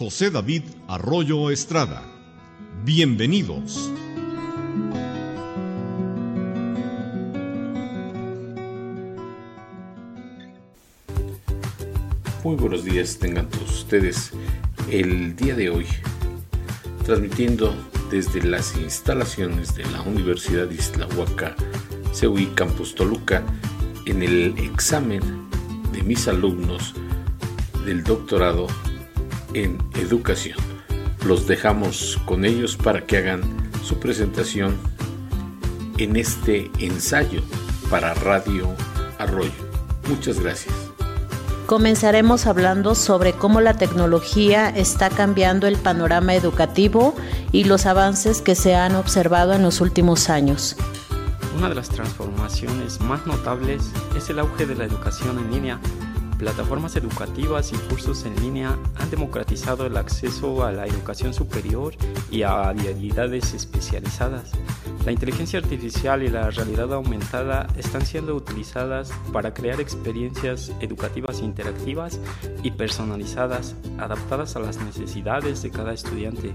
José David Arroyo Estrada. Bienvenidos. Muy buenos días tengan todos ustedes. El día de hoy, transmitiendo desde las instalaciones de la Universidad de Islahuaca, CEUI Campus Toluca, en el examen de mis alumnos del doctorado en educación. Los dejamos con ellos para que hagan su presentación en este ensayo para Radio Arroyo. Muchas gracias. Comenzaremos hablando sobre cómo la tecnología está cambiando el panorama educativo y los avances que se han observado en los últimos años. Una de las transformaciones más notables es el auge de la educación en línea. Plataformas educativas y cursos en línea han democratizado el acceso a la educación superior y a habilidades especializadas. La inteligencia artificial y la realidad aumentada están siendo utilizadas para crear experiencias educativas interactivas y personalizadas, adaptadas a las necesidades de cada estudiante.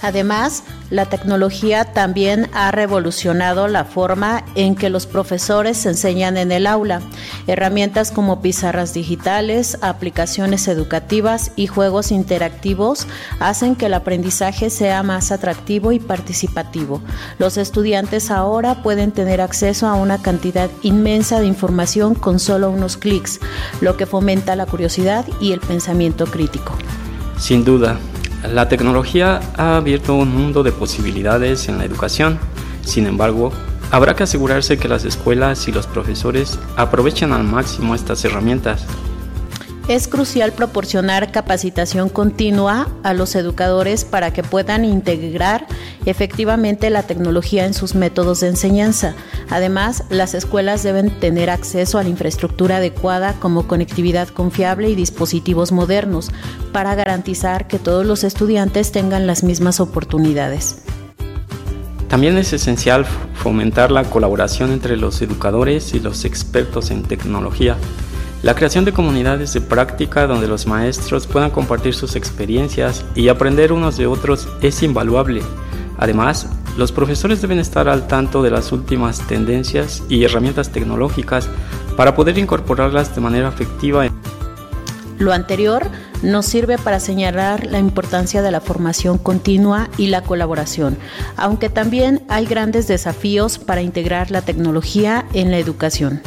Además, la tecnología también ha revolucionado la forma en que los profesores enseñan en el aula. Herramientas como pizarras digitales, aplicaciones educativas y juegos interactivos hacen que el aprendizaje sea más atractivo y participativo. Los estudiantes ahora pueden tener acceso a una cantidad inmensa de información con solo unos clics, lo que fomenta la curiosidad y el pensamiento crítico. Sin duda, la tecnología ha abierto un mundo de posibilidades en la educación. Sin embargo, habrá que asegurarse que las escuelas y los profesores aprovechen al máximo estas herramientas es crucial proporcionar capacitación continua a los educadores para que puedan integrar efectivamente la tecnología en sus métodos de enseñanza. Además, las escuelas deben tener acceso a la infraestructura adecuada como conectividad confiable y dispositivos modernos para garantizar que todos los estudiantes tengan las mismas oportunidades. También es esencial fomentar la colaboración entre los educadores y los expertos en tecnología la creación de comunidades de práctica donde los maestros puedan compartir sus experiencias y aprender unos de otros es invaluable. Además, los profesores deben estar al tanto de las últimas tendencias y herramientas tecnológicas para poder incorporarlas de manera efectiva. Lo anterior nos sirve para señalar la importancia de la formación continua y la colaboración, aunque también hay grandes desafíos para integrar la tecnología en la educación.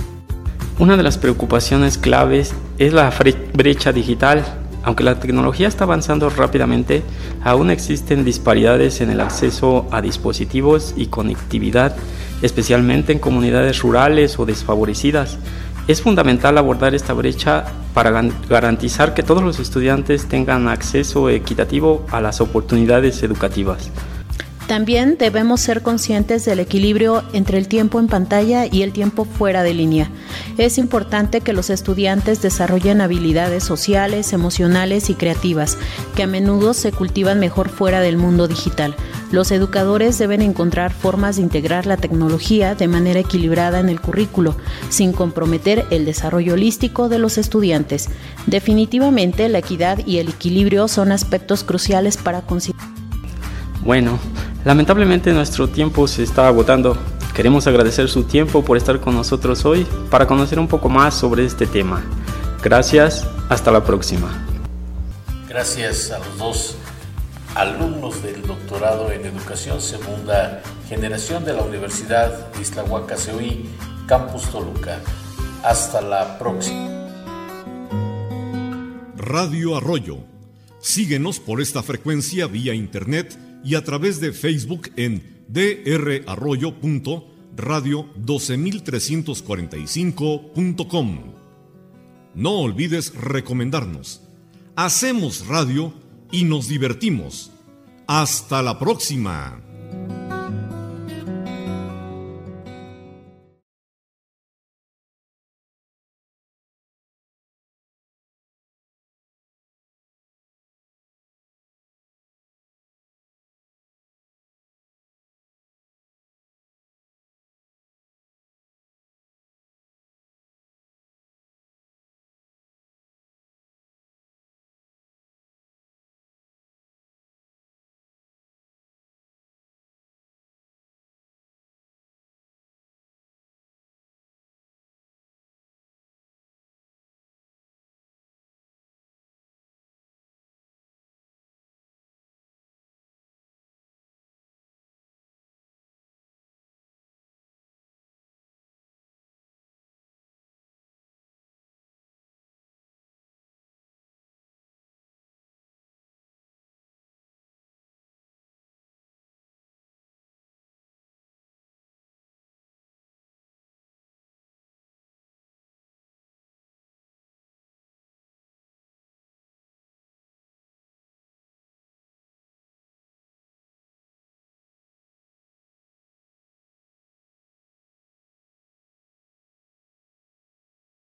Una de las preocupaciones claves es la brecha digital. Aunque la tecnología está avanzando rápidamente, aún existen disparidades en el acceso a dispositivos y conectividad, especialmente en comunidades rurales o desfavorecidas. Es fundamental abordar esta brecha para garantizar que todos los estudiantes tengan acceso equitativo a las oportunidades educativas. También debemos ser conscientes del equilibrio entre el tiempo en pantalla y el tiempo fuera de línea. Es importante que los estudiantes desarrollen habilidades sociales, emocionales y creativas, que a menudo se cultivan mejor fuera del mundo digital. Los educadores deben encontrar formas de integrar la tecnología de manera equilibrada en el currículo, sin comprometer el desarrollo holístico de los estudiantes. Definitivamente, la equidad y el equilibrio son aspectos cruciales para considerar. Bueno, Lamentablemente nuestro tiempo se está agotando. Queremos agradecer su tiempo por estar con nosotros hoy para conocer un poco más sobre este tema. Gracias, hasta la próxima. Gracias a los dos alumnos del doctorado en educación segunda generación de la Universidad de Islahuaca Campus Toluca. Hasta la próxima. Radio Arroyo. Síguenos por esta frecuencia vía internet y a través de Facebook en drarroyo.radio12345.com. No olvides recomendarnos. Hacemos radio y nos divertimos. Hasta la próxima.